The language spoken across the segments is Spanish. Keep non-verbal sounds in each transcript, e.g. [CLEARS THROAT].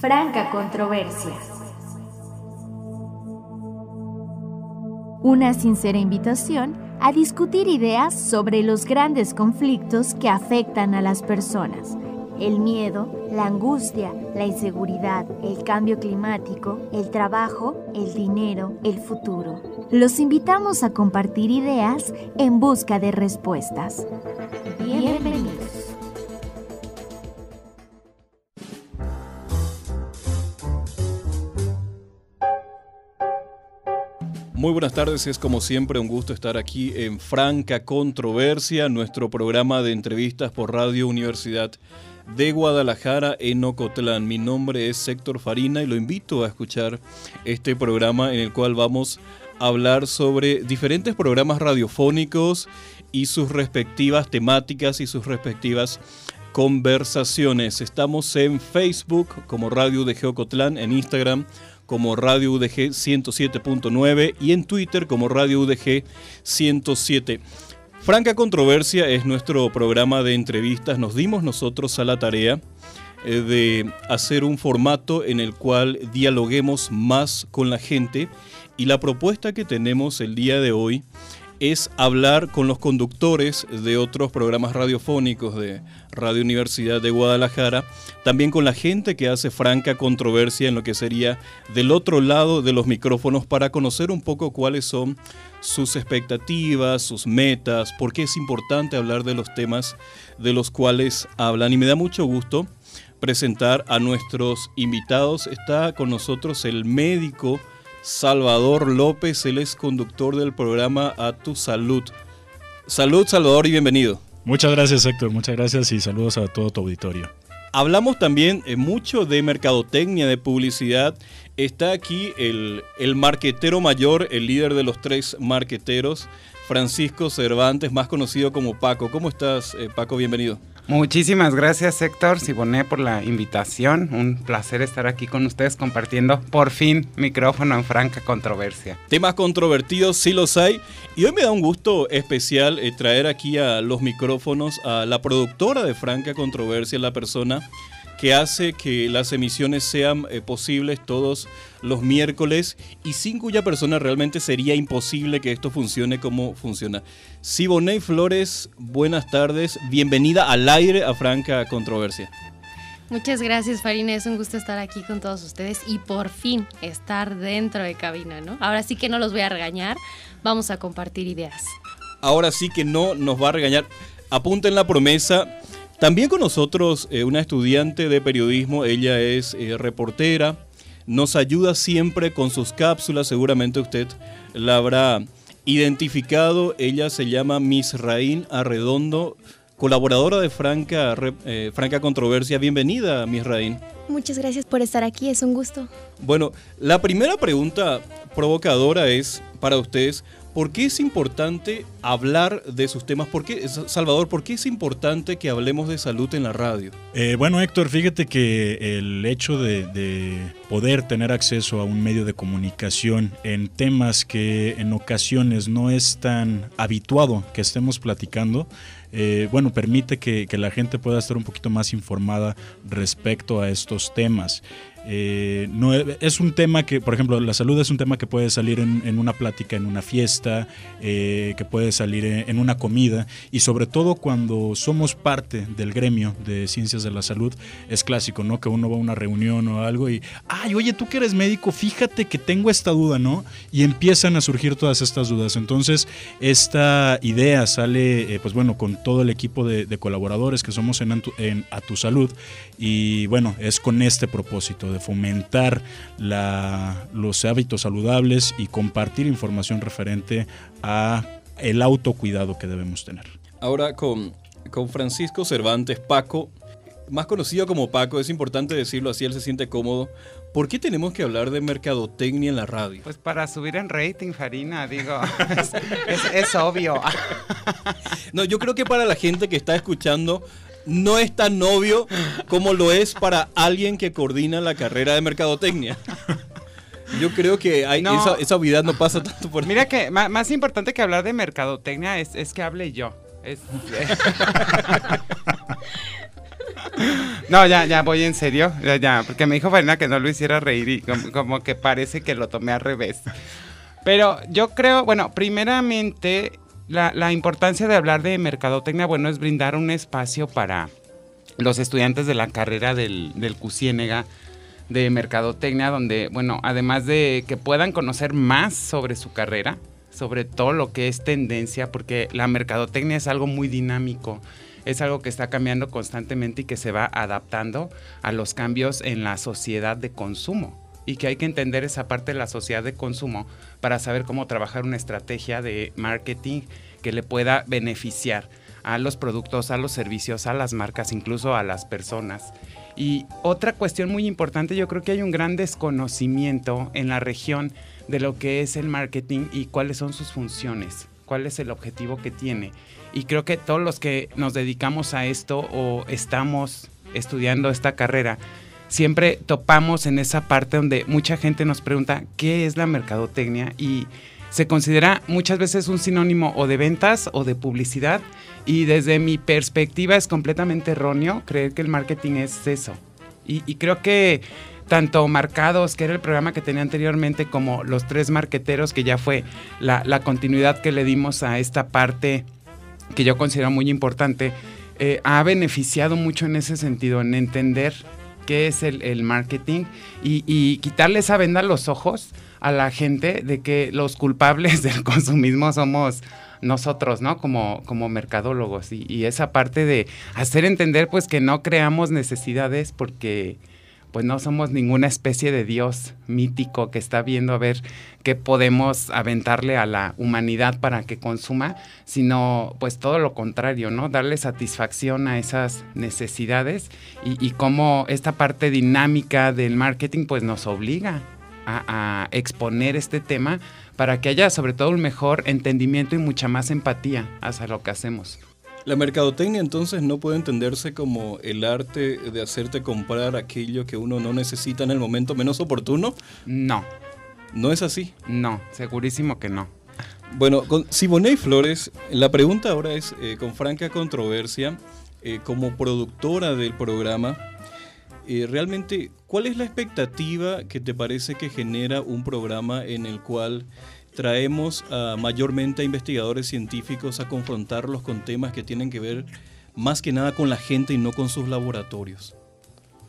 Franca Controversia. Una sincera invitación a discutir ideas sobre los grandes conflictos que afectan a las personas. El miedo, la angustia, la inseguridad, el cambio climático, el trabajo, el dinero, el futuro. Los invitamos a compartir ideas en busca de respuestas. Bienvenidos. Muy buenas tardes, es como siempre un gusto estar aquí en Franca Controversia, nuestro programa de entrevistas por Radio Universidad de Guadalajara en Ocotlán. Mi nombre es Héctor Farina y lo invito a escuchar este programa en el cual vamos a hablar sobre diferentes programas radiofónicos y sus respectivas temáticas y sus respectivas conversaciones. Estamos en Facebook como Radio de Geocotlán, en Instagram como Radio UDG 107.9 y en Twitter como Radio UDG 107. Franca Controversia es nuestro programa de entrevistas. Nos dimos nosotros a la tarea eh, de hacer un formato en el cual dialoguemos más con la gente y la propuesta que tenemos el día de hoy es hablar con los conductores de otros programas radiofónicos de Radio Universidad de Guadalajara, también con la gente que hace franca controversia en lo que sería del otro lado de los micrófonos para conocer un poco cuáles son sus expectativas, sus metas, por qué es importante hablar de los temas de los cuales hablan. Y me da mucho gusto presentar a nuestros invitados. Está con nosotros el médico Salvador López, él es conductor del programa A Tu Salud. Salud, Salvador, y bienvenido. Muchas gracias, Héctor. Muchas gracias y saludos a todo tu auditorio. Hablamos también eh, mucho de mercadotecnia, de publicidad. Está aquí el, el marquetero mayor, el líder de los tres marqueteros, Francisco Cervantes, más conocido como Paco. ¿Cómo estás, eh, Paco? Bienvenido. Muchísimas gracias Héctor Siboné por la invitación. Un placer estar aquí con ustedes compartiendo por fin micrófono en franca controversia. Temas controvertidos sí los hay y hoy me da un gusto especial eh, traer aquí a los micrófonos a la productora de franca controversia, la persona que hace que las emisiones sean eh, posibles todos los miércoles y sin cuya persona realmente sería imposible que esto funcione como funciona. Siboney Flores, buenas tardes, bienvenida al aire a Franca Controversia. Muchas gracias Farina, es un gusto estar aquí con todos ustedes y por fin estar dentro de cabina, ¿no? Ahora sí que no los voy a regañar, vamos a compartir ideas. Ahora sí que no nos va a regañar. Apunten la promesa, también con nosotros eh, una estudiante de periodismo, ella es eh, reportera, nos ayuda siempre con sus cápsulas, seguramente usted la habrá identificado, ella se llama Miss Raín Arredondo, colaboradora de Franca, eh, Franca Controversia. Bienvenida, Miss Raín. Muchas gracias por estar aquí, es un gusto. Bueno, la primera pregunta provocadora es para ustedes, ¿Por qué es importante hablar de sus temas? ¿Por qué, Salvador, ¿por qué es importante que hablemos de salud en la radio? Eh, bueno, Héctor, fíjate que el hecho de, poder tener acceso a un medio de comunicación en temas que en ocasiones no es tan habituado que estemos platicando, eh, bueno, permite que, que la gente pueda estar un poquito más informada respecto a estos temas. Eh, es un tema que, por ejemplo, la salud es un tema que puede salir en, una plática, en una fiesta, eh, que puede salir en, una comida y sobre todo cuando somos parte del gremio de ciencias de la salud, es clásico, ¿no? Que uno va a una reunión o algo y, ay, oye, tú que eres médico, fíjate que tengo esta duda, ¿no? Y empiezan a surgir todas estas dudas. Entonces, esta idea sale, eh, pues bueno, con todo el equipo de, colaboradores que somos en, en A Tu Salud y bueno, es con este propósito de fomentar los hábitos saludables y compartir información referente a el autocuidado que debemos tener. Ahora con, con Francisco Cervantes, Paco, más conocido como Paco, es importante decirlo así, él se siente cómodo. ¿Por qué tenemos que hablar de mercadotecnia en la radio? Pues para subir en rating, Farina, digo, [LAUGHS] es, obvio. No, yo creo que para la gente que está escuchando no es tan obvio como lo es para alguien que coordina la carrera de mercadotecnia. Yo creo que hay, esa, esa, obviedad no pasa tanto por Mira que más, importante que hablar de mercadotecnia es, que hable yo. [LAUGHS] No, ya, ya voy en serio. Ya, ya, porque me dijo Farina que no lo hiciera reír y como, que parece que lo tomé al revés. Pero yo creo, bueno, primeramente, la, importancia de hablar de mercadotecnia, bueno, es brindar un espacio para los estudiantes de la carrera del, del de mercadotecnia, donde, bueno, además de que puedan conocer más sobre su carrera, sobre todo lo que es tendencia, porque la mercadotecnia es algo muy dinámico, es algo que está cambiando constantemente y que se va adaptando a los cambios en la sociedad de consumo y que hay que entender esa parte de la sociedad de consumo para saber cómo trabajar una estrategia de marketing que le pueda beneficiar a los productos, a los servicios, a las marcas, incluso a las personas. Y otra cuestión muy importante, yo creo que hay un gran desconocimiento en la región de lo que es el marketing y cuáles son sus funciones, cuál es el objetivo que tiene. Y creo que todos los que nos dedicamos a esto o estamos estudiando esta carrera, siempre topamos en esa parte donde mucha gente nos pregunta qué es la mercadotecnia y se considera muchas veces un sinónimo o de ventas o de publicidad y desde mi perspectiva es completamente erróneo creer que el marketing es eso. Y, creo que tanto Marcados, que era el programa que tenía anteriormente, como Los Tres Marqueteros, que ya fue la, continuidad que le dimos a esta parte que yo considero muy importante, eh, ha beneficiado mucho en ese sentido, en entender qué es el, marketing y, y, quitarle esa venda a los ojos a la gente de que los culpables [LAUGHS] del consumismo somos nosotros, ¿no? Como, como mercadólogos y, y, esa parte de hacer entender pues que no creamos necesidades porque pues no somos ninguna especie de dios mítico que está viendo a ver qué podemos aventarle a la humanidad para que consuma, sino pues todo lo contrario, ¿no? Darle satisfacción a esas necesidades y, cómo esta parte dinámica del marketing pues nos obliga a, a, exponer este tema para que haya sobre todo un mejor entendimiento y mucha más empatía hacia lo que hacemos. La mercadotecnia entonces no puede entenderse como el arte de hacerte comprar aquello que uno no necesita en el momento menos oportuno. No. ¿No es así? No, segurísimo que no. Bueno, con Siboney Flores, la pregunta ahora es, eh, con franca controversia, eh, como productora del programa, eh, realmente, ¿cuál es la expectativa que te parece que genera un programa en el cual traemos mayormente a investigadores científicos a confrontarlos con temas que tienen que ver más que nada con la gente y no con sus laboratorios.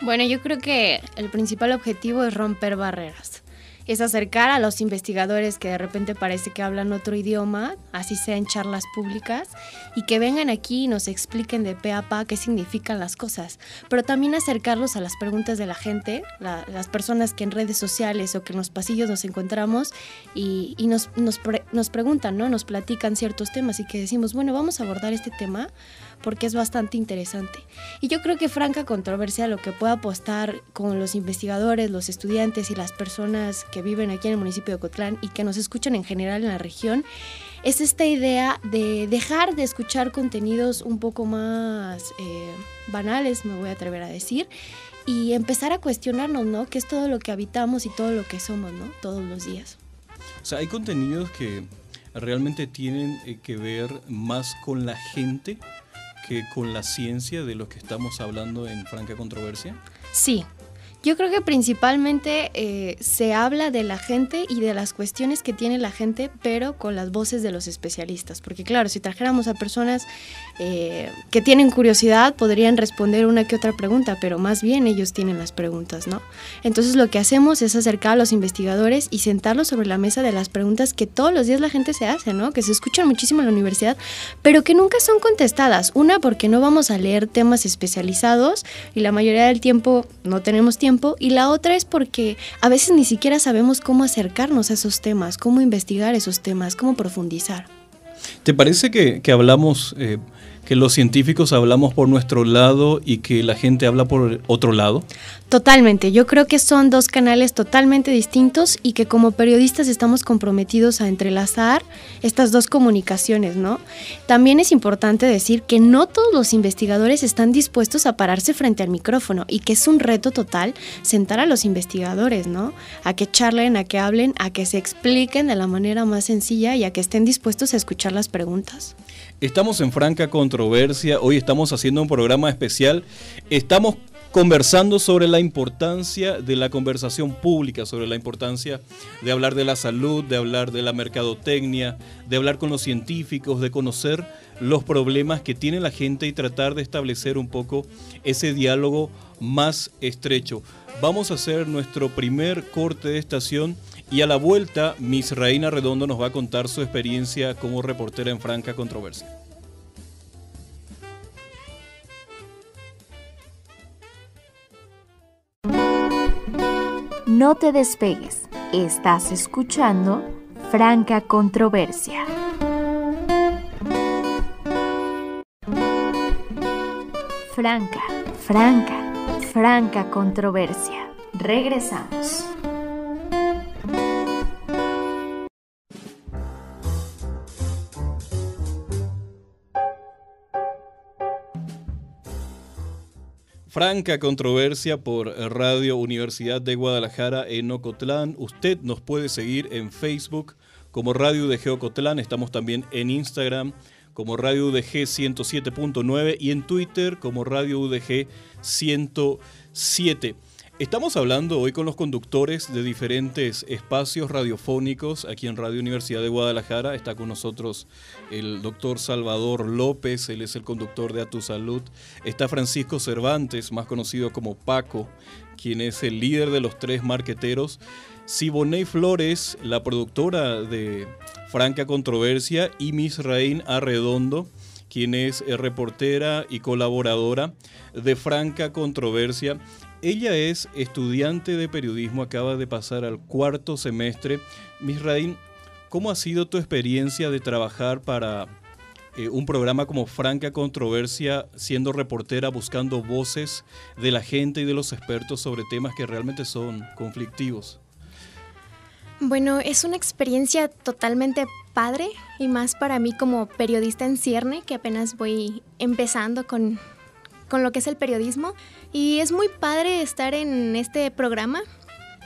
Bueno, yo creo que el principal objetivo es romper barreras es acercar a los investigadores que de repente parece que hablan otro idioma, así sea en charlas públicas, y que vengan aquí y nos expliquen de pe a pa qué significan las cosas, pero también acercarlos a las preguntas de la gente, las personas que en redes sociales o que en los pasillos nos encontramos y, nos, nos, nos preguntan, ¿no? nos platican ciertos temas y que decimos, bueno, vamos a abordar este tema porque es bastante interesante. Y yo creo que franca controversia lo que puede apostar con los investigadores, los estudiantes y las personas que viven aquí en el municipio de Cotlán y que nos escuchan en general en la región es esta idea de dejar de escuchar contenidos un poco más eh, banales, me voy a atrever a decir, y empezar a cuestionarnos, ¿no? ¿Qué es todo lo que habitamos y todo lo que somos, ¿no? Todos los días. O sea, hay contenidos que realmente tienen eh, que ver más con la gente que con la ciencia de lo que estamos hablando en Franca Controversia? Sí, yo creo que principalmente eh, se habla de la gente y de las cuestiones que tiene la gente, pero con las voces de los especialistas. Porque claro, si trajéramos a personas eh, que tienen curiosidad, podrían responder una que otra pregunta, pero más bien ellos tienen las preguntas, ¿no? Entonces lo que hacemos es acercar a los investigadores y sentarlos sobre la mesa de las preguntas que todos los días la gente se hace, ¿no? Que se escuchan muchísimo en la universidad, pero que nunca son contestadas. Una, porque no vamos a leer temas especializados y la mayoría del tiempo no tenemos tiempo y la otra es porque a veces ni siquiera sabemos cómo acercarnos a esos temas, cómo investigar esos temas, cómo profundizar. ¿Te parece que, hablamos, eh, que los científicos hablamos por nuestro lado y que la gente habla por otro lado? Totalmente, yo creo que son dos canales totalmente distintos y que como periodistas estamos comprometidos a entrelazar estas dos comunicaciones, ¿no? También es importante decir que no todos los investigadores están dispuestos a pararse frente al micrófono y que es un reto total sentar a los investigadores, ¿no? A que charlen, a que hablen, a que se expliquen de la manera más sencilla y a que estén dispuestos a escuchar las preguntas. Estamos en franca controversia, hoy estamos haciendo un programa especial, estamos conversando sobre la importancia de la conversación pública, sobre la importancia de hablar de la salud, de hablar de la mercadotecnia, de hablar con los científicos, de conocer los problemas que tiene la gente y tratar de establecer un poco ese diálogo más estrecho. Vamos a hacer nuestro primer corte de estación y a la vuelta Miss Reina Redondo nos va a contar su experiencia como reportera en Franca Controversia. No te despegues, estás escuchando Franca Controversia. Franca, franca, franca controversia. Regresamos. Franca controversia por Radio Universidad de Guadalajara en Ocotlán. Usted nos puede seguir en Facebook como Radio de Ocotlán. Estamos también en Instagram como Radio UDG 107.9 y en Twitter como Radio UDG 107. Estamos hablando hoy con los conductores de diferentes espacios radiofónicos aquí en Radio Universidad de Guadalajara. Está con nosotros el doctor Salvador López, él es el conductor de A Tu Salud. Está Francisco Cervantes, más conocido como Paco, quien es el líder de los tres marqueteros. Siboney Flores, la productora de Franca Controversia, y Miss Rain Arredondo, quien es reportera y colaboradora de Franca Controversia. Ella es estudiante de periodismo, acaba de pasar al cuarto semestre. Misraín, ¿cómo ha sido tu experiencia de trabajar para eh, un programa como Franca Controversia, siendo reportera, buscando voces de la gente y de los expertos sobre temas que realmente son conflictivos? Bueno, es una experiencia totalmente padre y más para mí como periodista en cierne, que apenas voy empezando con, con lo que es el periodismo. Y es muy padre estar en este programa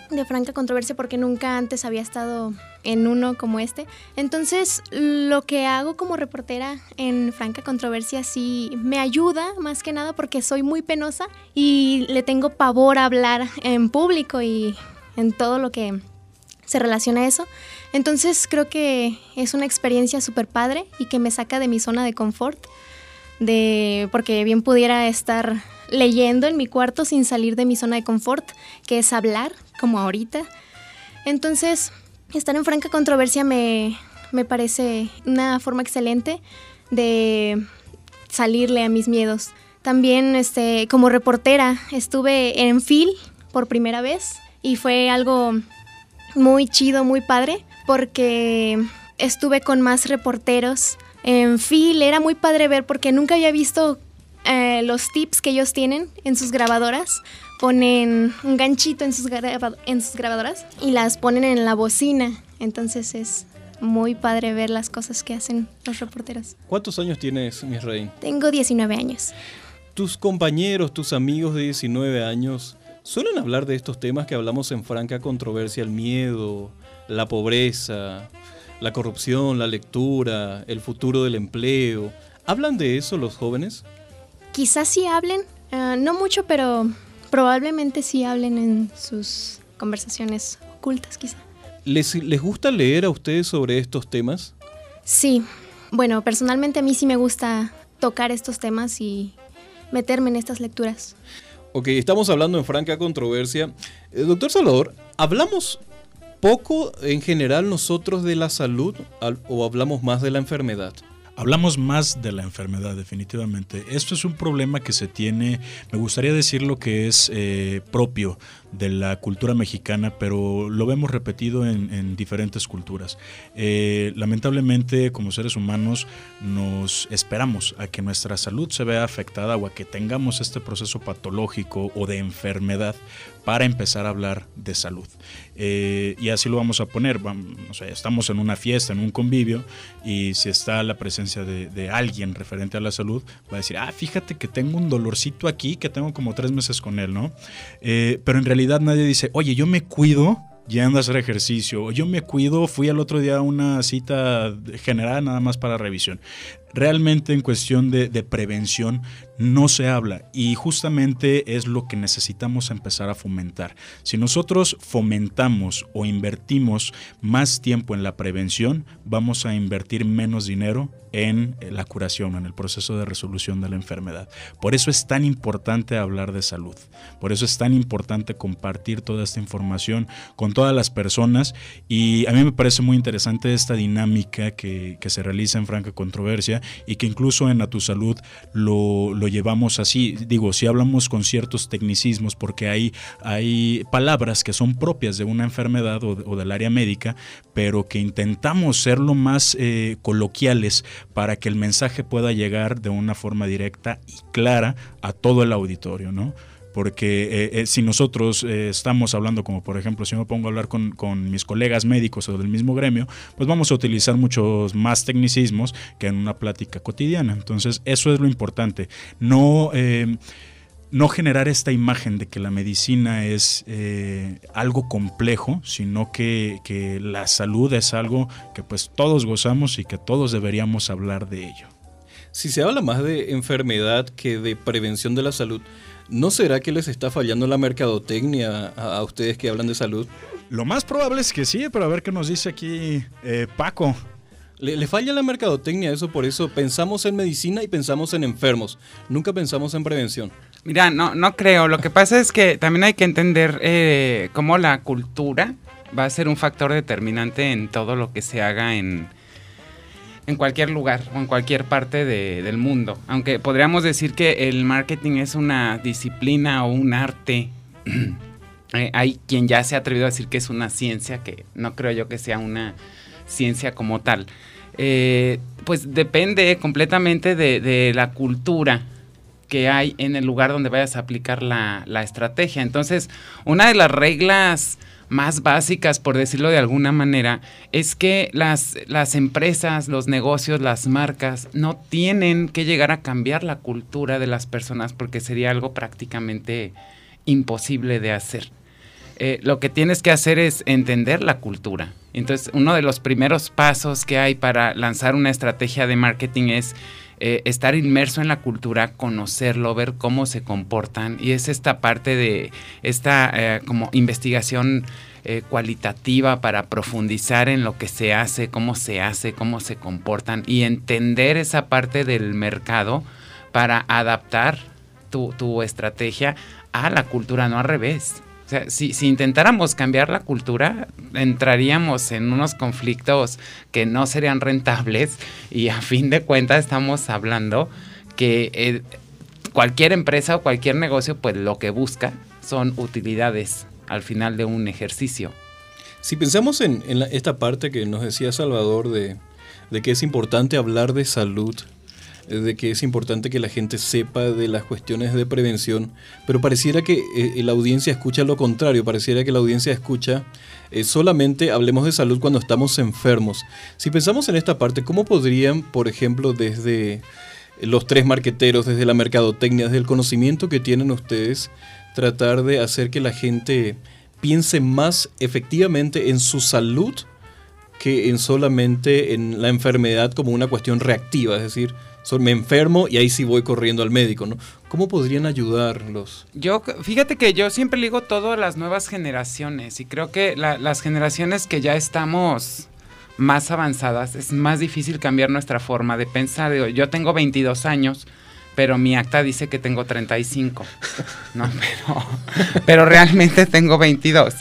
de franca controversia porque nunca antes había estado en uno como este. Entonces, lo que hago como reportera en franca controversia sí me ayuda más que nada porque soy muy penosa y le tengo pavor a hablar en público y en todo lo que se relaciona a eso. Entonces, creo que es una experiencia súper padre y que me saca de mi zona de confort de porque bien pudiera estar leyendo en mi cuarto sin salir de mi zona de confort, que es hablar, como ahorita. Entonces, estar en franca controversia me, me parece una forma excelente de salirle a mis miedos. También este, como reportera estuve en FIL por primera vez y fue algo muy chido, muy padre, porque estuve con más reporteros en Phil era muy padre ver porque nunca había visto eh, los tips que ellos tienen en sus grabadoras. Ponen un ganchito en sus, en sus grabadoras y las ponen en la bocina. Entonces es muy padre ver las cosas que hacen los reporteros. ¿Cuántos años tienes, mi rey? Tengo 19 años. Tus compañeros, tus amigos de 19 años, suelen hablar de estos temas que hablamos en franca controversia, el miedo, la pobreza, la corrupción, la lectura, el futuro del empleo. ¿Hablan de eso los jóvenes? Quizás sí hablen, eh, no mucho, pero probablemente sí hablen en sus conversaciones ocultas quizá. ¿Les, ¿Les gusta leer a ustedes sobre estos temas? Sí, bueno, personalmente a mí sí me gusta tocar estos temas y meterme en estas lecturas. Ok, estamos hablando en franca controversia. Eh, doctor Salvador, ¿hablamos poco en general nosotros de la salud o hablamos más de la enfermedad? Hablamos más de la enfermedad, definitivamente. Esto es un problema que se tiene, me gustaría decir lo que es eh, propio de la cultura mexicana, pero lo vemos repetido en, diferentes culturas. Eh, lamentablemente, como seres humanos, nos esperamos a que nuestra salud se vea afectada o a que tengamos este proceso patológico o de enfermedad para empezar a hablar de salud. Eh, y así lo vamos a poner. estamos en una fiesta, en un convivio, y si está la presencia de, alguien referente a la salud, va a decir, ah, fíjate que tengo un dolorcito aquí, que tengo como tres meses con él, ¿no? Eh, pero en realidad nadie dice, oye, yo me cuido yendo a hacer ejercicio, yo me cuido, fui al otro día a una cita general nada más para revisión. Realmente en cuestión de, prevención no se habla y justamente es lo que necesitamos empezar a fomentar. Si nosotros fomentamos o invertimos más tiempo en la prevención, vamos a invertir menos dinero en la curación, en el proceso de resolución de la enfermedad. Por eso es tan importante hablar de salud, por eso es tan importante compartir toda esta información con todas las personas y a mí me parece muy interesante esta dinámica que, que se realiza en Franca Controversia y que incluso en A Tu Salud lo, lo llevamos así. Digo, si hablamos con ciertos tecnicismos, porque hay, hay palabras que son propias de una enfermedad o, del área médica, pero que intentamos ser lo más eh, coloquiales para que el mensaje pueda llegar de una forma directa y clara a todo el auditorio, ¿no? Porque eh, eh, si nosotros eh, estamos hablando, como por ejemplo, si me pongo a hablar con, mis colegas médicos o del mismo gremio, pues vamos a utilizar muchos más tecnicismos que en una plática cotidiana. Entonces, eso es lo importante. No no generar esta imagen de que la medicina es eh, algo complejo, sino que, que, la salud es algo que pues todos gozamos y que todos deberíamos hablar de ello. Si se habla más de enfermedad que de prevención de la salud, ¿no será que les está fallando la mercadotecnia a, a ustedes que hablan de salud? Lo más probable es que sí, pero a ver qué nos dice aquí eh, Paco. Le, le, falla la mercadotecnia, eso por eso pensamos en medicina y pensamos en enfermos, nunca pensamos en prevención. Mira, no, no creo. Lo que pasa es que también hay que entender eh, cómo la cultura va a ser un factor determinante en todo lo que se haga en, en cualquier lugar o en cualquier parte de, del mundo. Aunque podríamos decir que el marketing es una disciplina o un arte. [CLEARS THROAT] eh, hay quien ya se ha atrevido a decir que es una ciencia, que no creo yo que sea una ciencia como tal. Eh, pues depende completamente de, de la cultura que hay en el lugar donde vayas a aplicar la, la, estrategia. Entonces, una de las reglas más básicas, por decirlo de alguna manera, es que las, las empresas, los negocios, las marcas no tienen que llegar a cambiar la cultura de las personas porque sería algo prácticamente imposible de hacer. Eh, lo que tienes que hacer es entender la cultura. Entonces, uno de los primeros pasos que hay para lanzar una estrategia de marketing es eh, estar inmerso en la cultura, conocerlo, ver cómo se comportan y es esta parte de esta eh, como investigación eh, cualitativa para profundizar en lo que se hace, cómo se hace, cómo se comportan y entender esa parte del mercado para adaptar tu, tu estrategia a la cultura, no al revés. O sea, si, intentáramos cambiar la cultura, entraríamos en unos conflictos que no serían rentables y a fin de cuentas estamos hablando que eh, cualquier empresa o cualquier negocio, pues lo que busca son utilidades al final de un ejercicio. Si pensamos en, en la, esta parte que nos decía Salvador de que es importante hablar de salud, de que es importante que la gente sepa de las cuestiones de prevención, pero pareciera que eh, la audiencia escucha lo contrario, pareciera que la audiencia escucha eh, solamente hablemos de salud cuando estamos enfermos. Si pensamos en esta parte, ¿cómo podrían, por ejemplo, desde los tres marqueteros, desde la mercadotecnia, desde el conocimiento que tienen ustedes, tratar de hacer que la gente piense más efectivamente en su salud que en solamente en la enfermedad como una cuestión reactiva, es decir, me enfermo y ahí sí voy corriendo al médico, ¿no? ¿Cómo podrían ayudarlos? Yo, fíjate que yo siempre digo todo a las nuevas generaciones y creo que la, las generaciones que ya estamos más avanzadas es más difícil cambiar nuestra forma de pensar. Yo tengo 22 años, pero mi acta dice que tengo 35, [LAUGHS] ¿no? Pero, pero realmente tengo 22.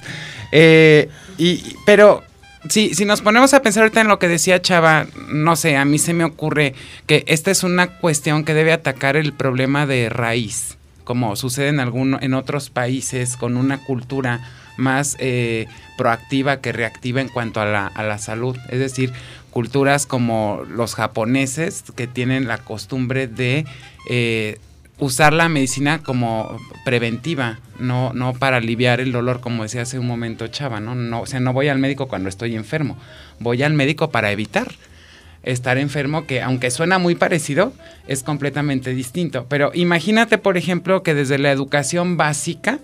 Eh, y, pero Sí, si nos ponemos a pensar ahorita en lo que decía Chava, no sé, a mí se me ocurre que esta es una cuestión que debe atacar el problema de raíz, como sucede en, alguno, en otros países con una cultura más eh, proactiva que reactiva en cuanto a la, a la salud. Es decir, culturas como los japoneses que tienen la costumbre de eh, usar la medicina como preventiva, no, no para aliviar el dolor, como decía hace un momento Chava, ¿no? no o sea, no voy al médico cuando estoy enfermo, voy al médico para evitar estar enfermo, que aunque suena muy parecido, es completamente distinto. Pero imagínate, por ejemplo, que desde la educación básica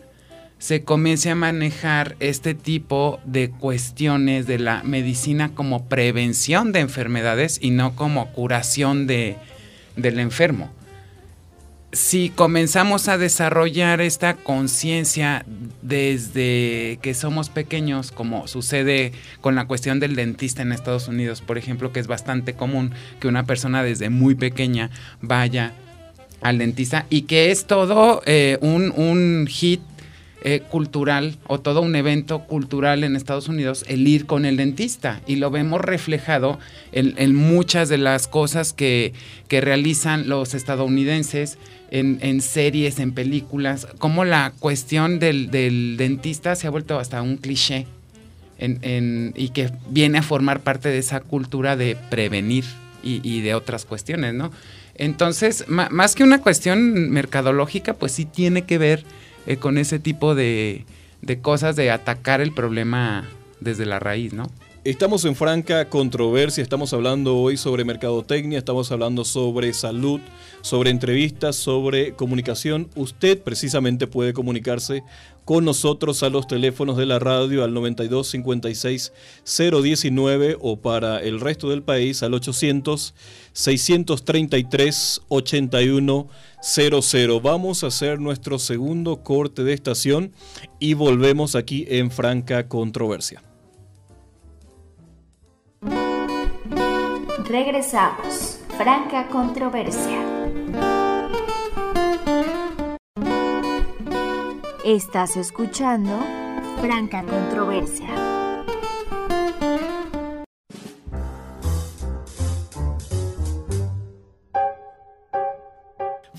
se comience a manejar este tipo de cuestiones de la medicina como prevención de enfermedades y no como curación de, del enfermo. Si comenzamos a desarrollar esta conciencia desde que somos pequeños, como sucede con la cuestión del dentista en Estados Unidos, por ejemplo, que es bastante común que una persona desde muy pequeña vaya al dentista y que es todo eh, un, un hit eh, cultural o todo un evento cultural en Estados Unidos el ir con el dentista y lo vemos reflejado en, muchas de las cosas que, realizan los estadounidenses en, series, en películas, como la cuestión del, dentista se ha vuelto hasta un cliché y que viene a formar parte de esa cultura de prevenir y, de otras cuestiones, ¿no? Entonces, más que una cuestión mercadológica, pues sí tiene que ver eh, con ese tipo de, de cosas de atacar el problema desde la raíz, ¿no? Estamos en franca controversia, estamos hablando hoy sobre mercadotecnia, estamos hablando sobre salud, sobre entrevistas, sobre comunicación. Usted precisamente puede comunicarse con nosotros a los teléfonos de la radio al 92 56 019 o para el resto del país al 800 633 81 00. Vamos a hacer nuestro segundo corte de estación y volvemos aquí en franca controversia. Regresamos. Franca controversia. Estás escuchando Franca controversia.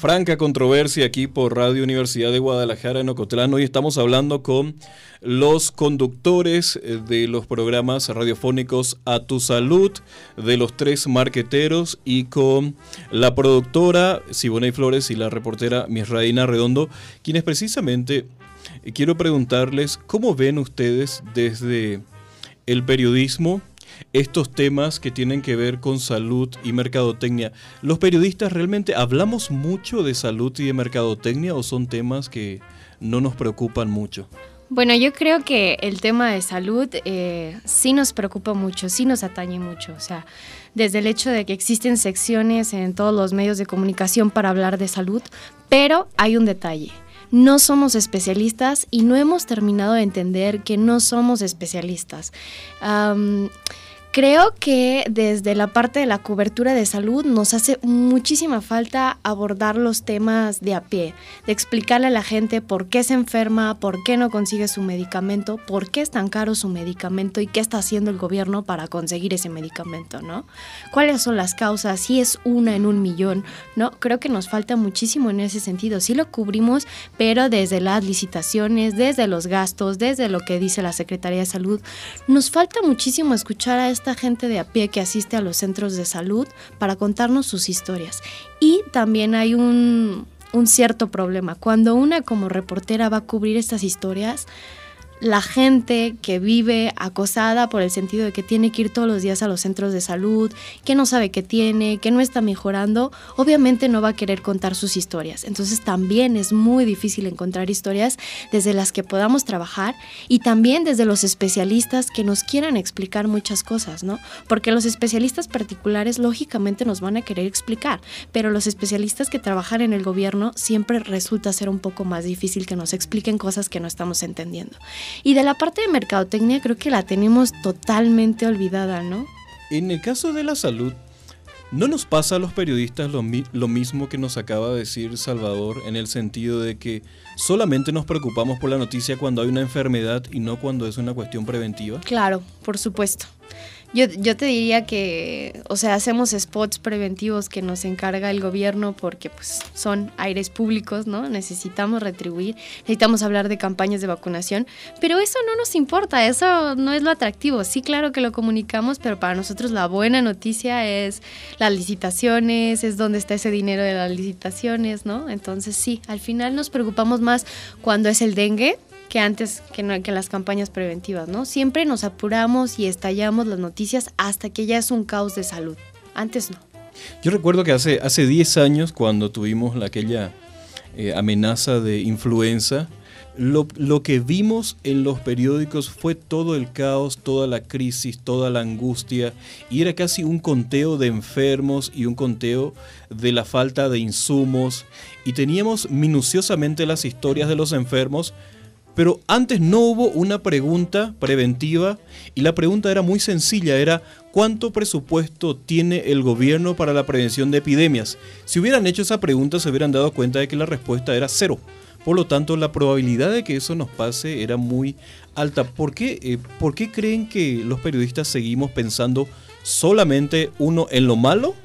Franca controversia aquí por Radio Universidad de Guadalajara en Ocotlán. Hoy estamos hablando con los conductores eh, de los programas radiofónicos A Tu Salud, de los tres marqueteros y con la productora Siboney Flores y la reportera Misraína Redondo, quienes precisamente eh, quiero preguntarles cómo ven ustedes desde el periodismo estos temas que tienen que ver con salud y mercadotecnia. ¿Los periodistas realmente hablamos mucho de salud y de mercadotecnia o son temas que no nos preocupan mucho? Bueno, yo creo que el tema de salud eh, sí nos preocupa mucho, sí nos atañe mucho. O sea, desde el hecho de que existen secciones en todos los medios de comunicación para hablar de salud, pero hay un detalle. No somos especialistas y no hemos terminado de entender que no somos especialistas. Creo que desde la parte de la cobertura de salud nos hace muchísima falta abordar los temas de a pie, de explicarle a la gente por qué se enferma, por qué no consigue su medicamento, por qué es tan caro su medicamento y qué está haciendo el gobierno para conseguir ese medicamento, ¿no? ¿Cuáles son las causas? Si es una en un millón, ¿no? Creo que nos falta muchísimo en ese sentido. Sí lo cubrimos, pero desde las licitaciones, desde los gastos, desde lo que dice la Secretaría de Salud, nos falta muchísimo escuchar a esta gente de a pie que asiste a los centros de salud para contarnos sus historias. Y también hay un, un cierto problema. Cuando una como reportera va a cubrir estas historias, la gente que vive acosada por el sentido de que tiene que ir todos los días a los centros de salud, que no sabe qué tiene, que no está mejorando, obviamente no va a querer contar sus historias. Entonces también es muy difícil encontrar historias desde las que podamos trabajar y también desde los especialistas que nos quieran explicar muchas cosas, ¿no? Porque los especialistas particulares lógicamente nos van a querer explicar, pero los especialistas que trabajan en el gobierno siempre resulta ser un poco más difícil que nos expliquen cosas que no estamos entendiendo. Y de la parte de mercadotecnia creo que la tenemos totalmente olvidada, ¿no? En el caso de la salud, ¿no nos pasa a los periodistas lo, lo, mismo que nos acaba de decir Salvador en el sentido de que solamente nos preocupamos por la noticia cuando hay una enfermedad y no cuando es una cuestión preventiva? Claro, por supuesto. Yo, yo, te diría que, o sea, hacemos spots preventivos que nos encarga el gobierno porque pues son aires públicos, ¿no? Necesitamos retribuir, necesitamos hablar de campañas de vacunación, pero eso no nos importa, eso no es lo atractivo. Sí, claro que lo comunicamos, pero para nosotros la buena noticia es las licitaciones, es dónde está ese dinero de las licitaciones, ¿no? Entonces sí, al final nos preocupamos más cuando es el dengue, que antes que, no, que las campañas preventivas, ¿no? Siempre nos apuramos y estallamos las noticias hasta que ya es un caos de salud. Antes no. Yo recuerdo que hace, hace 10 años, cuando tuvimos aquella eh, amenaza de influenza, Lo, lo, que vimos en los periódicos fue todo el caos, toda la crisis, toda la angustia, y era casi un conteo de enfermos y un conteo de la falta de insumos, y teníamos minuciosamente las historias de los enfermos, pero antes no hubo una pregunta preventiva, y la pregunta era muy sencilla, era ¿cuánto presupuesto tiene el gobierno para la prevención de epidemias? Si hubieran hecho esa pregunta se hubieran dado cuenta de que la respuesta era cero. Por lo tanto, la probabilidad de que eso nos pase era muy alta. ¿Por qué, eh, ¿Por qué creen que los periodistas seguimos pensando solamente, uno, en lo malo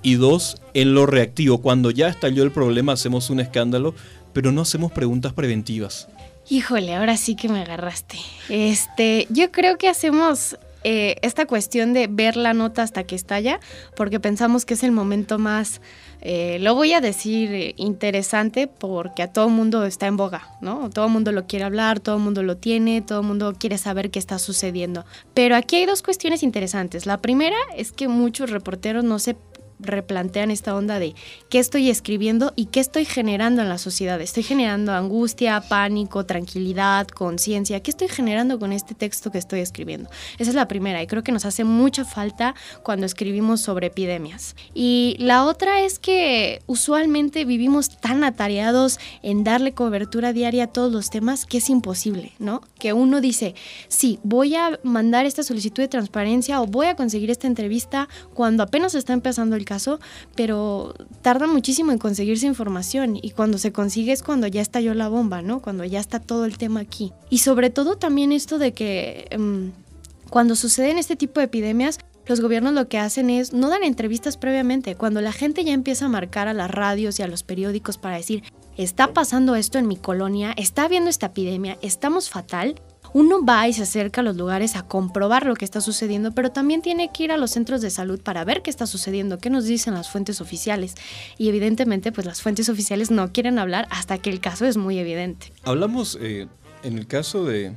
y dos, en lo reactivo? Cuando ya estalló el problema hacemos un escándalo, pero no hacemos preguntas preventivas. Híjole, ahora sí que me agarraste. Este, yo creo que hacemos eh, esta cuestión de ver la nota hasta que estalla, porque pensamos que es el momento más eh, lo voy a decir eh, interesante porque a todo mundo está en boga, ¿no? Todo mundo lo quiere hablar, todo mundo lo tiene, todo mundo quiere saber qué está sucediendo. Pero aquí hay dos cuestiones interesantes. La primera es que muchos reporteros no se replantean esta onda de qué estoy escribiendo y qué estoy generando en la sociedad. Estoy generando angustia, pánico, tranquilidad, conciencia. ¿Qué estoy generando con este texto que estoy escribiendo? Esa es la primera y creo que nos hace mucha falta cuando escribimos sobre epidemias. Y la otra es que usualmente vivimos tan atareados en darle cobertura diaria a todos los temas que es imposible, ¿no? Que uno dice, sí, voy a mandar esta solicitud de transparencia o voy a conseguir esta entrevista cuando apenas está empezando el caso, pero tarda muchísimo en conseguirse información y cuando se consigue es cuando ya estalló la bomba, ¿no? Cuando ya está todo el tema aquí. Y sobre todo también esto de que em, cuando suceden este tipo de epidemias, los gobiernos lo que hacen es no dan entrevistas previamente. Cuando la gente ya empieza a marcar a las radios y a los periódicos para decir, está pasando esto en mi colonia, está habiendo esta epidemia, estamos fatal, uno va y se acerca a los lugares a comprobar lo que está sucediendo, pero también tiene que ir a los centros de salud para ver qué está sucediendo, qué nos dicen las fuentes oficiales. Y evidentemente, pues las fuentes oficiales no quieren hablar hasta que el caso es muy evidente. Hablamos eh, en el caso de,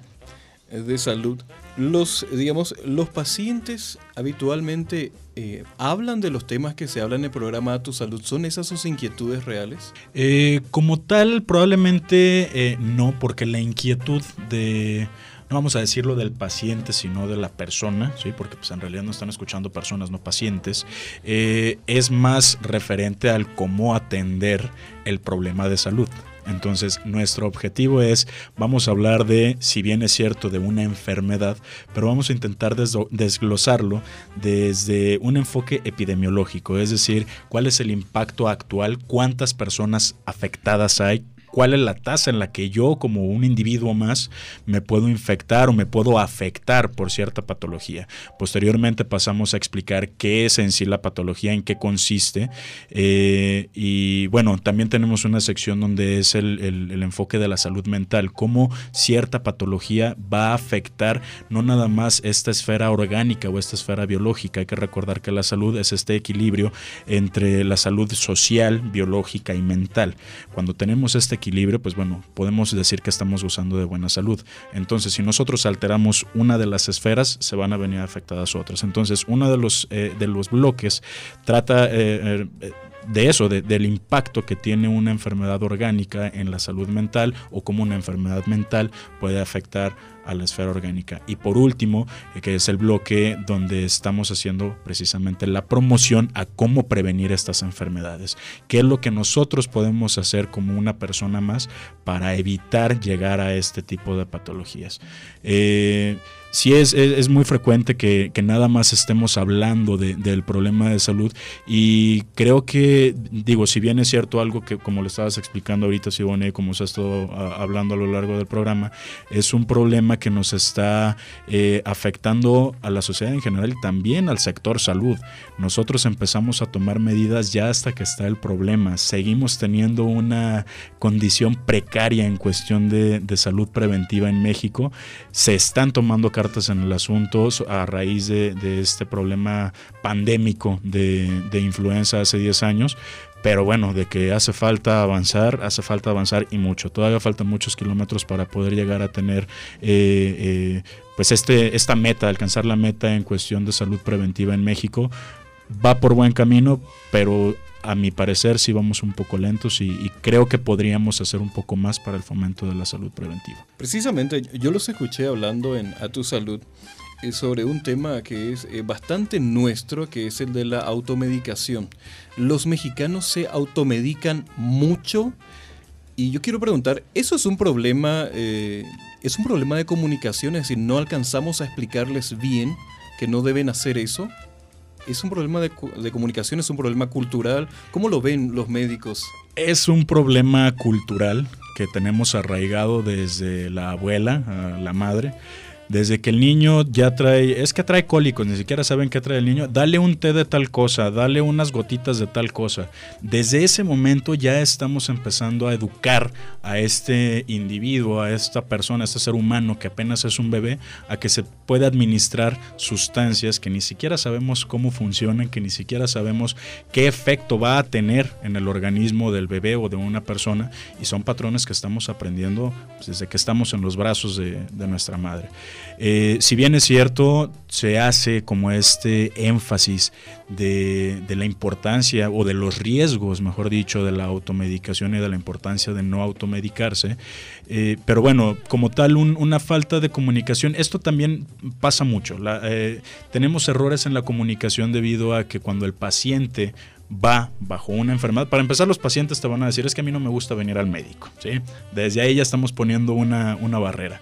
de salud, los, digamos, los pacientes habitualmente eh, hablan de los temas que se hablan en el programa Tu Salud. ¿Son esas sus inquietudes reales? Eh, como tal, probablemente eh, no, porque la inquietud de no vamos a decirlo del paciente, sino de la persona, ¿sí? porque pues, en realidad no están escuchando personas, no pacientes, es más referente al cómo atender el problema de salud. Entonces, nuestro objetivo es, vamos a hablar de, si bien es cierto, de una enfermedad, pero vamos a intentar desglosarlo desde un enfoque epidemiológico, es decir, cuál es el impacto actual, cuántas personas afectadas hay, cuál es la tasa en la que yo como un individuo más me puedo infectar o me puedo afectar por cierta patología. Posteriormente pasamos a explicar qué es en sí la patología, en qué consiste. Eh, y bueno, también tenemos una sección donde es el, el, enfoque de la salud mental, cómo cierta patología va a afectar no nada más esta esfera orgánica o esta esfera biológica. Hay que recordar que la salud es este equilibrio entre la salud social, biológica y mental. Cuando tenemos este equilibrio, pues bueno, podemos decir que estamos gozando de buena salud. Entonces, si nosotros alteramos una de las esferas, se van a venir afectadas otras. Entonces, uno de los, eh, de los bloques trata... Eh, eh, de eso, del impacto que tiene una enfermedad orgánica en la salud mental o cómo una enfermedad mental puede afectar a la esfera orgánica. Y por último, eh, que es el bloque donde estamos haciendo precisamente la promoción a cómo prevenir estas enfermedades. ¿Qué es lo que nosotros podemos hacer como una persona más para evitar llegar a este tipo de patologías? Eh, sí es, es, muy frecuente que, nada más estemos hablando del problema de salud y creo que, digo, si bien es cierto algo que como le estabas explicando ahorita, Sibone, como se ha estado ah, hablando a lo largo del programa, es un problema que nos está eh, afectando a la sociedad en general y también al sector salud. Nosotros empezamos a tomar medidas ya hasta que está el problema. Seguimos teniendo una condición precaria en cuestión de, de salud preventiva en México. Se están tomando cartas en el asunto a raíz de, este problema pandémico de, influenza hace 10 años, pero bueno, de que hace falta avanzar, hace falta avanzar y mucho. Todavía faltan muchos kilómetros para poder llegar a tener eh, eh, pues este, esta meta, alcanzar la meta en cuestión de salud preventiva en México va por buen camino, pero a mi parecer sí vamos un poco lentos y, creo que podríamos hacer un poco más para el fomento de la salud preventiva. Precisamente, yo los escuché hablando en A Tu Salud eh, sobre un tema que es eh, bastante nuestro, que es el de la automedicación. Los mexicanos se automedican mucho y yo quiero preguntar, ¿eso es un problema, eh, es un problema de comunicación? Es decir, ¿no alcanzamos a explicarles bien que no deben hacer eso? ¿Es un problema de, comunicación? ¿Es un problema cultural? ¿Cómo lo ven los médicos? Es un problema cultural que tenemos arraigado desde la abuela, la madre desde que el niño ya trae, es que trae cólicos, ni siquiera saben qué trae el niño, dale un té de tal cosa, dale unas gotitas de tal cosa. Desde ese momento ya estamos empezando a educar a este individuo, a esta persona, a este ser humano que apenas es un bebé, a que se pueda administrar sustancias que ni siquiera sabemos cómo funcionan, que ni siquiera sabemos qué efecto va a tener en el organismo del bebé o de una persona, y son patrones que estamos aprendiendo pues, desde que estamos en los brazos de, de nuestra madre. Eh, si bien es cierto, se hace como este énfasis de, la importancia o de los riesgos, mejor dicho, de la automedicación y de la importancia de no automedicarse, eh, pero bueno, como tal, una falta de comunicación, esto también pasa mucho. Eh, tenemos errores en la comunicación debido a que cuando el paciente va bajo una enfermedad. Para empezar, los pacientes te van a decir, es que a mí no me gusta venir al médico. ¿sí? Desde ahí ya estamos poniendo una, una barrera.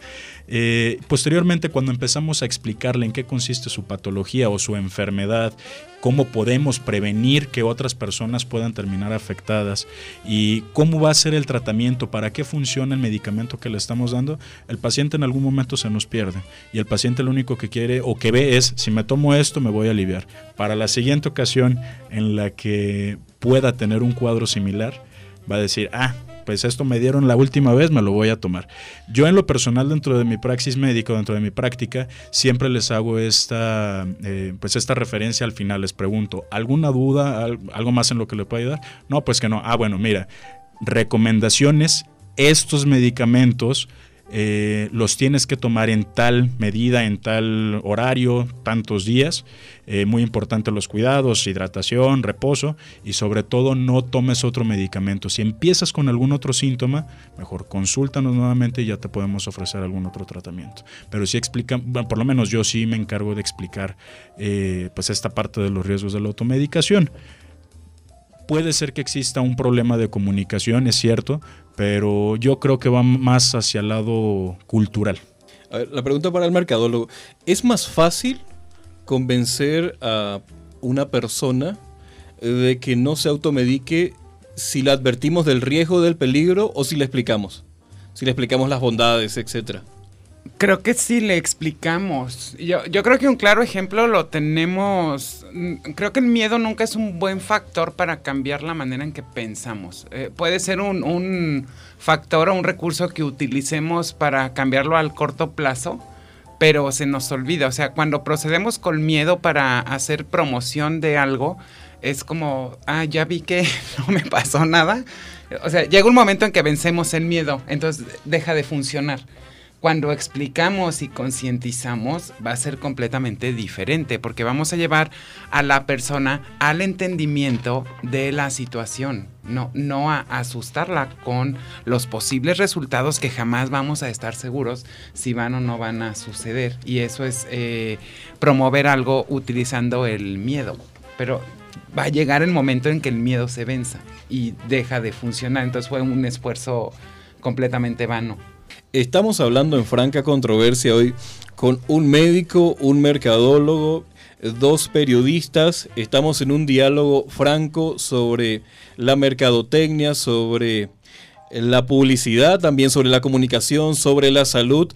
Eh, posteriormente, cuando empezamos a explicarle en qué consiste su patología o su enfermedad, cómo podemos prevenir que otras personas puedan terminar afectadas y cómo va a ser el tratamiento, para qué funciona el medicamento que le estamos dando, el paciente en algún momento se nos pierde y el paciente lo único que quiere o que ve es, si me tomo esto me voy a aliviar. Para la siguiente ocasión en la que pueda tener un cuadro similar, va a decir, ah, pues esto me dieron la última vez, me lo voy a tomar. Yo en lo personal dentro de mi praxis médico, dentro de mi práctica, siempre les hago esta, eh, pues esta referencia al final, les pregunto, ¿alguna duda, algo más en lo que le pueda ayudar? No, pues que no. Ah, bueno, mira, recomendaciones, estos medicamentos eh, los tienes que tomar en tal medida, en tal horario, tantos días. Eh, muy importante los cuidados, hidratación, reposo y sobre todo no tomes otro medicamento. Si empiezas con algún otro síntoma, mejor consúltanos nuevamente y ya te podemos ofrecer algún otro tratamiento. Pero si explican, por lo menos yo sí me encargo de explicar eh, pues esta parte de los riesgos de la automedicación. Puede ser que exista un problema de comunicación, es cierto, pero yo creo que va más hacia el lado cultural. la pregunta para el mercadólogo, ¿es más fácil convencer a una persona de que no se automedique si le advertimos del riesgo, del peligro o si le explicamos? Si le explicamos las bondades, etcétera. Creo que sí le explicamos. Yo, yo, creo que un claro ejemplo lo tenemos. Mm, creo que el miedo nunca es un buen factor para cambiar la manera en que pensamos. Eh, puede ser un, un, factor o un recurso que utilicemos para cambiarlo al corto plazo, pero se nos olvida. O sea, cuando procedemos con miedo para hacer promoción de algo, es como, ah, ya vi que [LAUGHS] no me pasó nada. O sea, llega un momento en que vencemos el miedo, entonces deja de funcionar cuando explicamos y concientizamos va a ser completamente diferente porque vamos a llevar a la persona al entendimiento de la situación, no, no a asustarla con los posibles resultados que jamás vamos a estar seguros si van o no van a suceder. Y eso es eh, promover algo utilizando el miedo. Pero va a llegar el momento en que el miedo se venza y deja de funcionar. Entonces fue un esfuerzo completamente vano. Estamos hablando en franca controversia hoy con un médico, un mercadólogo, dos periodistas. Estamos en un diálogo franco sobre la mercadotecnia, sobre la publicidad, también sobre la comunicación, sobre la salud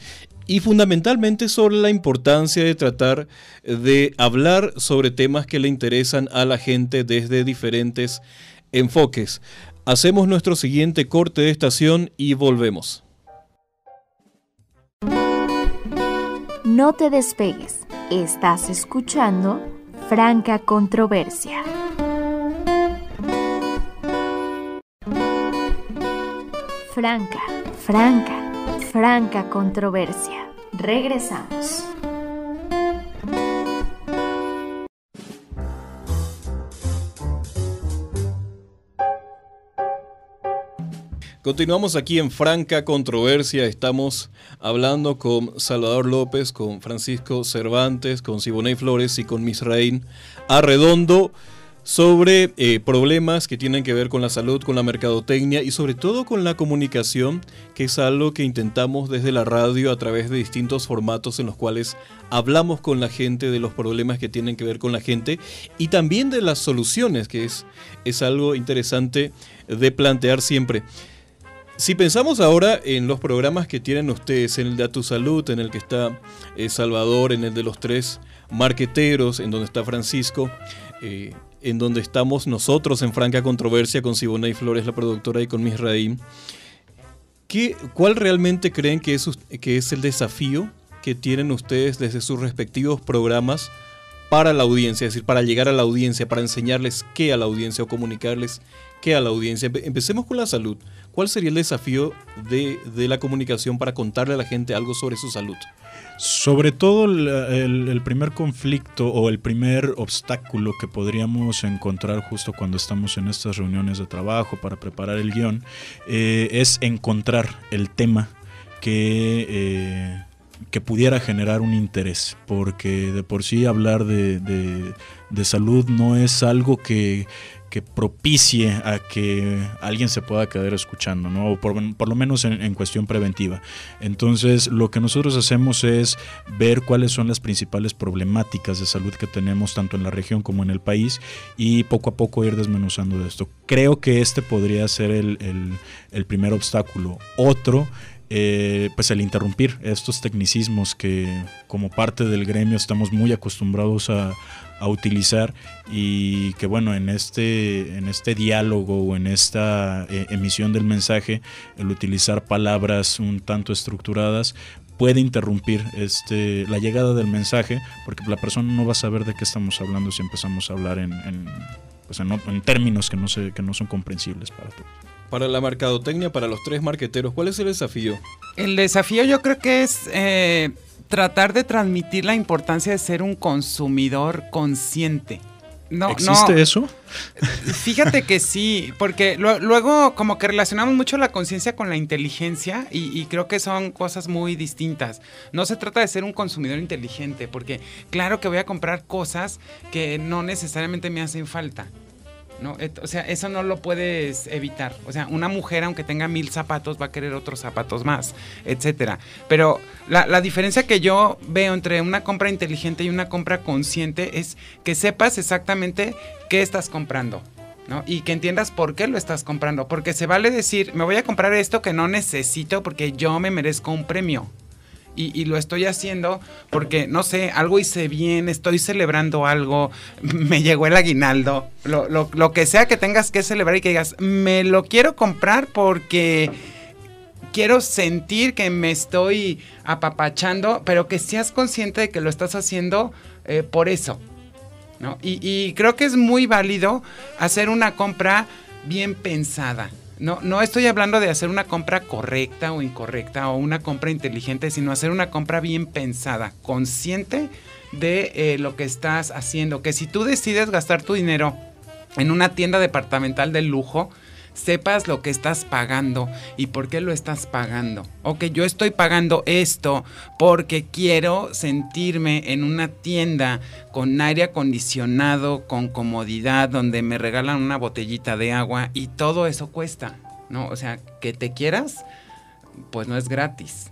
y fundamentalmente sobre la importancia de tratar de hablar sobre temas que le interesan a la gente desde diferentes enfoques. Hacemos nuestro siguiente corte de estación y volvemos. No te despegues, estás escuchando Franca Controversia. Franca, franca, franca controversia. Regresamos. Continuamos aquí en Franca Controversia. Estamos hablando con Salvador López, con Francisco Cervantes, con Siboney Flores y con Misraín Arredondo sobre eh, problemas que tienen que ver con la salud, con la mercadotecnia y sobre todo con la comunicación, que es algo que intentamos desde la radio a través de distintos formatos en los cuales hablamos con la gente de los problemas que tienen que ver con la gente y también de las soluciones, que es, es algo interesante de plantear siempre. Si pensamos ahora en los programas que tienen ustedes, en el de A Tu Salud, en el que está eh, Salvador, en el de los tres marqueteros, en donde está Francisco, eh, en donde estamos nosotros en franca controversia con Sibona y Flores, la productora, y con Misraín, ¿qué, ¿cuál realmente creen que es, que es el desafío que tienen ustedes desde sus respectivos programas para la audiencia, es decir, para llegar a la audiencia, para enseñarles qué a la audiencia o comunicarles qué a la audiencia? Empecemos con la salud. ¿Cuál sería el desafío de, la comunicación para contarle a la gente algo sobre su salud? Sobre todo el, primer conflicto o el primer obstáculo que podríamos encontrar justo cuando estamos en estas reuniones de trabajo para preparar el guion eh, es encontrar el tema que, eh, que pudiera generar un interés, porque de por sí hablar de salud no es algo que, que propicie a que alguien se pueda quedar escuchando, ¿no? Por, lo menos en, cuestión preventiva. Entonces, lo que nosotros hacemos es ver cuáles son las principales problemáticas de salud que tenemos tanto en la región como en el país y poco a poco ir desmenuzando de esto. Creo que este podría ser el, el primer obstáculo. Otro eh, pues el interrumpir estos tecnicismos que como parte del gremio estamos muy acostumbrados a, utilizar y que bueno, en este, en este diálogo o en esta eh, emisión del mensaje, el utilizar palabras un tanto estructuradas puede interrumpir este, la llegada del mensaje porque la persona no va a saber de qué estamos hablando si empezamos a hablar en, en, pues en, términos que no, que no son comprensibles para todos para la mercadotecnia, para los tres marqueteros, ¿cuál es el desafío? El desafío yo creo que es eh, tratar de transmitir la importancia de ser un consumidor consciente. No, ¿Existe eso? Fíjate que sí, porque luego como que relacionamos mucho la conciencia con la inteligencia y, y, creo que son cosas muy distintas. No se trata de ser un consumidor inteligente, porque claro que voy a comprar cosas que no necesariamente me hacen falta. ¿No? O sea, eso no lo puedes evitar. O sea, una mujer, aunque tenga mil zapatos, va a querer otros zapatos más, etcétera. Pero la, diferencia que yo veo entre una compra inteligente y una compra consciente es que sepas exactamente qué estás comprando. ¿no? Y que entiendas por qué lo estás comprando. Porque se vale decir, me voy a comprar esto que no necesito porque yo me merezco un premio. Y, lo estoy haciendo porque, no sé, algo hice bien, estoy celebrando algo, [LAUGHS] me llegó el aguinaldo, lo, lo, que sea que tengas que celebrar y que digas, me lo quiero comprar porque quiero sentir que me estoy apapachando, pero que seas consciente de que lo estás haciendo eh, por eso. ¿no? y creo que es muy válido hacer una compra bien pensada. No, no estoy hablando de hacer una compra correcta o incorrecta o una compra inteligente, sino hacer una compra bien pensada, consciente de eh, lo que estás haciendo. Que si tú decides gastar tu dinero en una tienda departamental de lujo, sepas lo que estás pagando y por qué lo estás pagando. Ok, yo estoy pagando esto porque quiero sentirme en una tienda con aire acondicionado, con comodidad, donde me regalan una botellita de agua y todo eso cuesta, ¿no? O sea, que te quieras, pues no es gratis.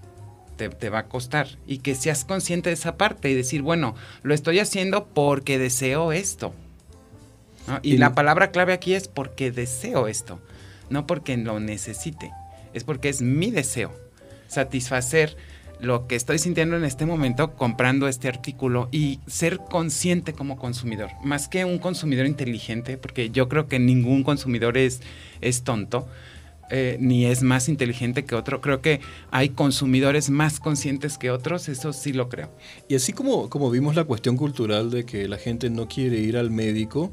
Te, va a costar y que seas consciente de esa parte y decir, bueno, lo estoy haciendo porque deseo esto. Y, la palabra clave aquí es porque deseo esto no porque lo necesite, es porque es mi deseo satisfacer lo que estoy sintiendo en este momento comprando este artículo y ser consciente como consumidor, más que un consumidor inteligente, porque yo creo que ningún consumidor es, es tonto. Eh, ni es más inteligente que otro. Creo que hay consumidores más conscientes que otros, eso sí lo creo. Y así como, como vimos la cuestión cultural de que la gente no quiere ir al médico,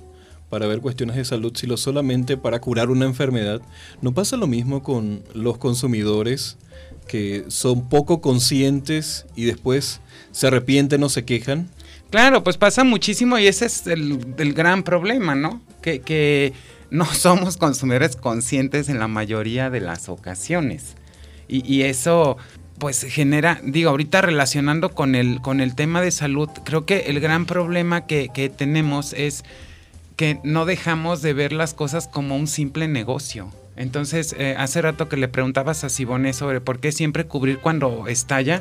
para ver cuestiones de salud, sino solamente para curar una enfermedad. ¿No pasa lo mismo con los consumidores que son poco conscientes y después se arrepienten o se quejan? Claro, pues pasa muchísimo y ese es el, gran problema, ¿no? Que, no [LAUGHS] somos consumidores conscientes en la mayoría de las ocasiones. Y, eso pues genera, digo, ahorita relacionando con el, con el tema de salud, creo que el gran problema que, que tenemos es que no dejamos de ver las cosas como un simple negocio. Entonces, eh, hace rato que le preguntabas a Sibone sobre por qué siempre cubrir cuando estalla,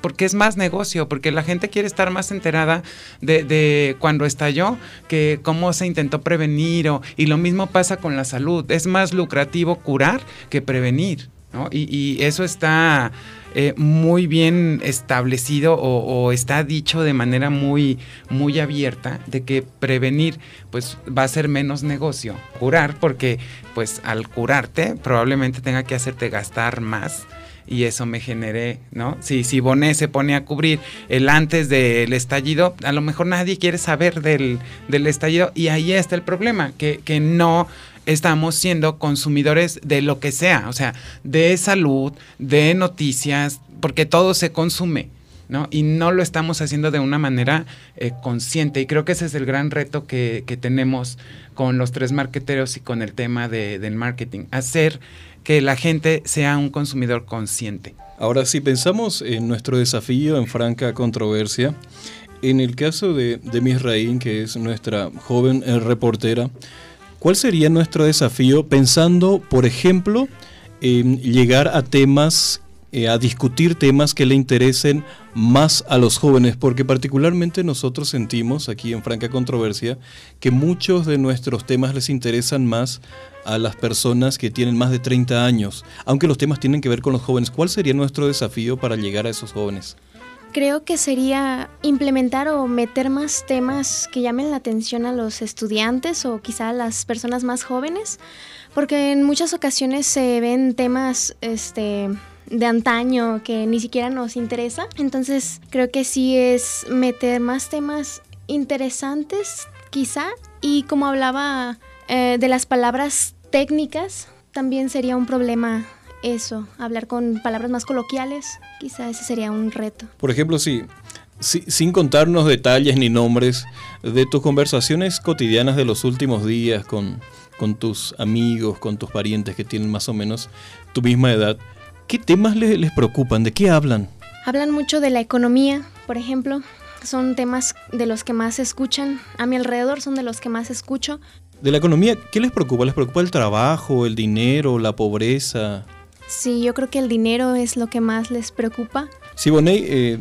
porque es más negocio, porque la gente quiere estar más enterada de, cuando estalló que cómo se intentó prevenir, o, y lo mismo pasa con la salud, es más lucrativo curar que prevenir, ¿no? y eso está eh, muy bien establecido o, está dicho de manera muy, muy abierta de que prevenir pues va a ser menos negocio. Curar porque pues al curarte probablemente tenga que hacerte gastar más y eso me genere, ¿no? Si, si Bonet se pone a cubrir el antes del estallido, a lo mejor nadie quiere saber del, del estallido y ahí está el problema, que, que no estamos siendo consumidores de lo que sea, o sea, de salud, de noticias, porque todo se consume. ¿no? Y no lo estamos haciendo de una manera eh, consciente. Y creo que ese es el gran reto que, tenemos con los tres marqueteros y con el tema del marketing. Hacer que la gente sea un consumidor consciente. Ahora, si pensamos en nuestro desafío en franca controversia, en el caso de, de Misraín, que es nuestra joven eh, reportera, ¿Cuál sería nuestro desafío pensando, por ejemplo, en llegar a temas, eh, a discutir temas que le interesen más a los jóvenes? Porque particularmente nosotros sentimos aquí en Franca Controversia que muchos de nuestros temas les interesan más a las personas que tienen más de 30 años, aunque los temas tienen que ver con los jóvenes. ¿Cuál sería nuestro desafío para llegar a esos jóvenes? Creo que sería implementar o meter más temas que llamen la atención a los estudiantes o quizá a las personas más jóvenes, porque en muchas ocasiones se ven temas este de antaño que ni siquiera nos interesa. Entonces, creo que sí es meter más temas interesantes, quizá, y como hablaba eh, de las palabras técnicas, también sería un problema eso, hablar con palabras más coloquiales, quizá ese sería un reto. Por ejemplo, si, sin contarnos detalles ni nombres, de tus conversaciones cotidianas de los últimos días con, con tus amigos, con tus parientes que tienen más o menos tu misma edad, ¿qué temas les, les preocupan? ¿De qué hablan? Hablan mucho de la economía, por ejemplo. Son temas de los que más escuchan. A mi alrededor son de los que más escucho. De la economía, ¿qué les preocupa? ¿Les preocupa el trabajo, el dinero, la pobreza? Sí, yo creo que el dinero es lo que más les preocupa. Sí, eh,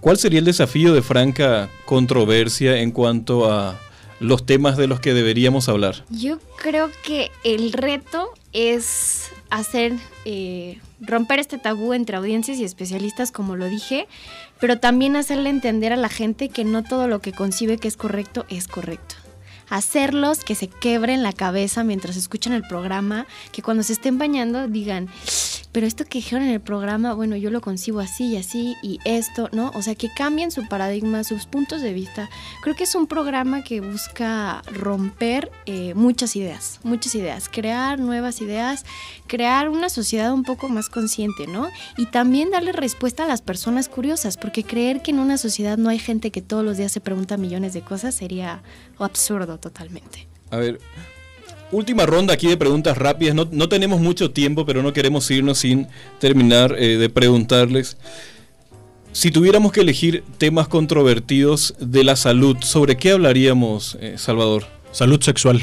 ¿cuál sería el desafío de franca controversia en cuanto a los temas de los que deberíamos hablar? Yo creo que el reto es hacer, eh, romper este tabú entre audiencias y especialistas, como lo dije, pero también hacerle entender a la gente que no todo lo que concibe que es correcto es correcto hacerlos que se quebren la cabeza mientras escuchan el programa, que cuando se estén bañando digan, pero esto que dijeron en el programa, bueno, yo lo concibo así y así y esto, ¿no? O sea, que cambien su paradigma, sus puntos de vista. Creo que es un programa que busca romper eh, muchas ideas, muchas ideas, crear nuevas ideas, crear una sociedad un poco más consciente, ¿no? Y también darle respuesta a las personas curiosas, porque creer que en una sociedad no hay gente que todos los días se pregunta millones de cosas sería absurdo totalmente. A ver, última ronda aquí de preguntas rápidas. No, tenemos mucho tiempo, pero no queremos irnos sin terminar eh, de preguntarles. Si tuviéramos que elegir temas controvertidos de la salud, ¿sobre qué hablaríamos, eh, Salvador? Salud sexual.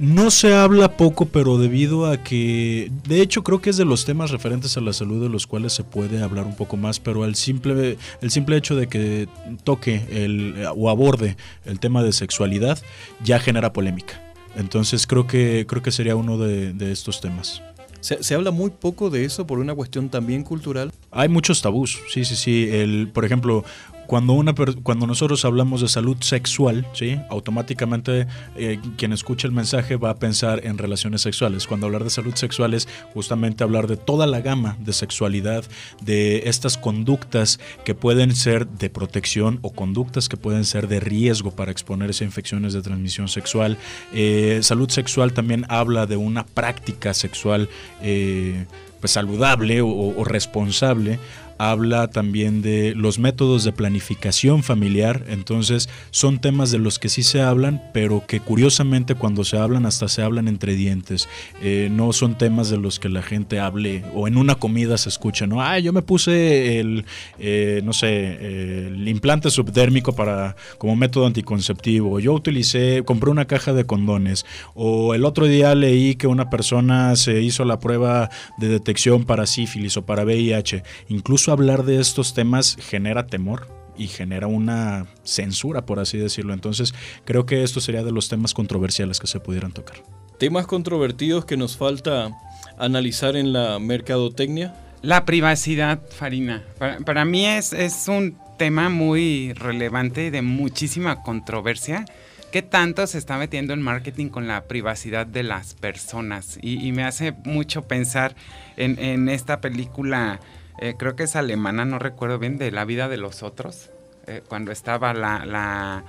No se habla poco, pero debido a que, de hecho, creo que es de los temas referentes a la salud de los cuales se puede hablar un poco más, pero el simple, el simple hecho de que toque el, o aborde el tema de sexualidad ya genera polémica. Entonces creo que, creo que sería uno de, estos temas. Se, se, habla muy poco de eso por una cuestión también cultural. Hay muchos tabús, sí, sí, sí. El, por ejemplo, cuando, una, cuando nosotros hablamos de salud sexual, ¿sí? automáticamente eh, quien escucha el mensaje va a pensar en relaciones sexuales. Cuando hablar de salud sexual es justamente hablar de toda la gama de sexualidad, de estas conductas que pueden ser de protección o conductas que pueden ser de riesgo para exponerse a infecciones de transmisión sexual. Eh, salud sexual también habla de una práctica sexual. Eh, pues saludable o responsable habla también de los métodos de planificación familiar, entonces son temas de los que sí se hablan, pero que curiosamente cuando se hablan hasta se hablan entre dientes, eh, no son temas de los que la gente hable o en una comida se escucha, ¿no? Ah, yo me puse el, eh, no sé, el implante subdérmico para, como método anticonceptivo, yo utilicé, compré una caja de condones, o el otro día leí que una persona se hizo la prueba de detección para sífilis o para VIH. Incluso hablar de estos temas genera temor y genera una censura, por así decirlo. Entonces, creo que esto sería de los temas controversiales que se pudieran tocar. Temas controvertidos que nos falta analizar en la mercadotecnia. La privacidad, Farina. Para, mí es, es un tema muy relevante de muchísima controversia ¿Qué tanto se está metiendo en marketing con la privacidad de las personas? Y, me hace mucho pensar en, esta película, eh, creo que es alemana, no recuerdo bien, de la vida de los otros, eh, cuando estaba la,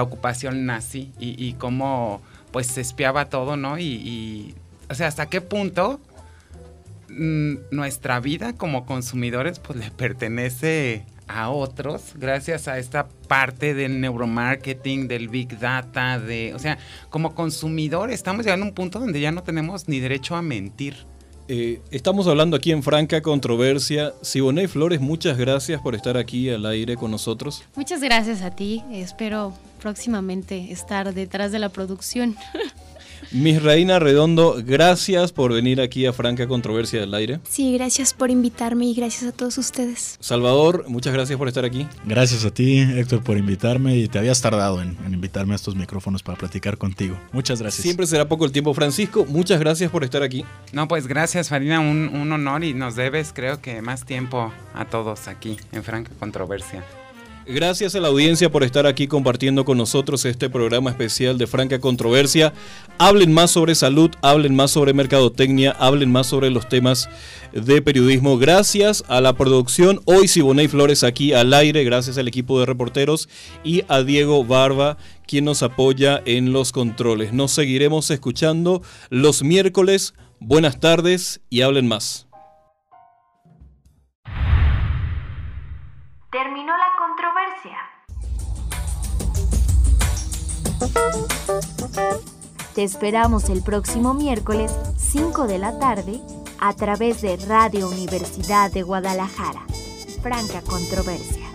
ocupación nazi y, cómo pues se espiaba todo, ¿no? Y, o sea, hasta qué punto mm, nuestra vida como consumidores pues le pertenece a otros gracias a esta parte del neuromarketing, del big data, de, o sea, como consumidor estamos llegando a un punto donde ya no tenemos ni derecho a mentir. Eh, estamos hablando aquí en Franca Controversia. Siboney Flores, muchas gracias por estar aquí al aire con nosotros. Muchas gracias a ti. Espero próximamente estar detrás de la producción. [LAUGHS] Mis Reina Redondo, gracias por venir aquí a Franca Controversia del Aire. Sí, gracias por invitarme y gracias a todos ustedes. Salvador, muchas gracias por estar aquí. Gracias a ti, Héctor, por invitarme y te habías tardado en, invitarme a estos micrófonos para platicar contigo. Muchas gracias. Siempre será poco el tiempo. Francisco, muchas gracias por estar aquí. No, pues gracias, Farina, un, un honor y nos debes, creo que más tiempo a todos aquí en Franca Controversia. Gracias a la audiencia por estar aquí compartiendo con nosotros este programa especial de Franca Controversia. Hablen más sobre salud, hablen más sobre mercadotecnia, hablen más sobre los temas de periodismo. Gracias a la producción, hoy Siboney Flores aquí al aire, gracias al equipo de reporteros y a Diego Barba, quien nos apoya en los controles. Nos seguiremos escuchando los miércoles. Buenas tardes y hablen más. Te esperamos el próximo miércoles 5 de la tarde a través de Radio Universidad de Guadalajara. Franca Controversia.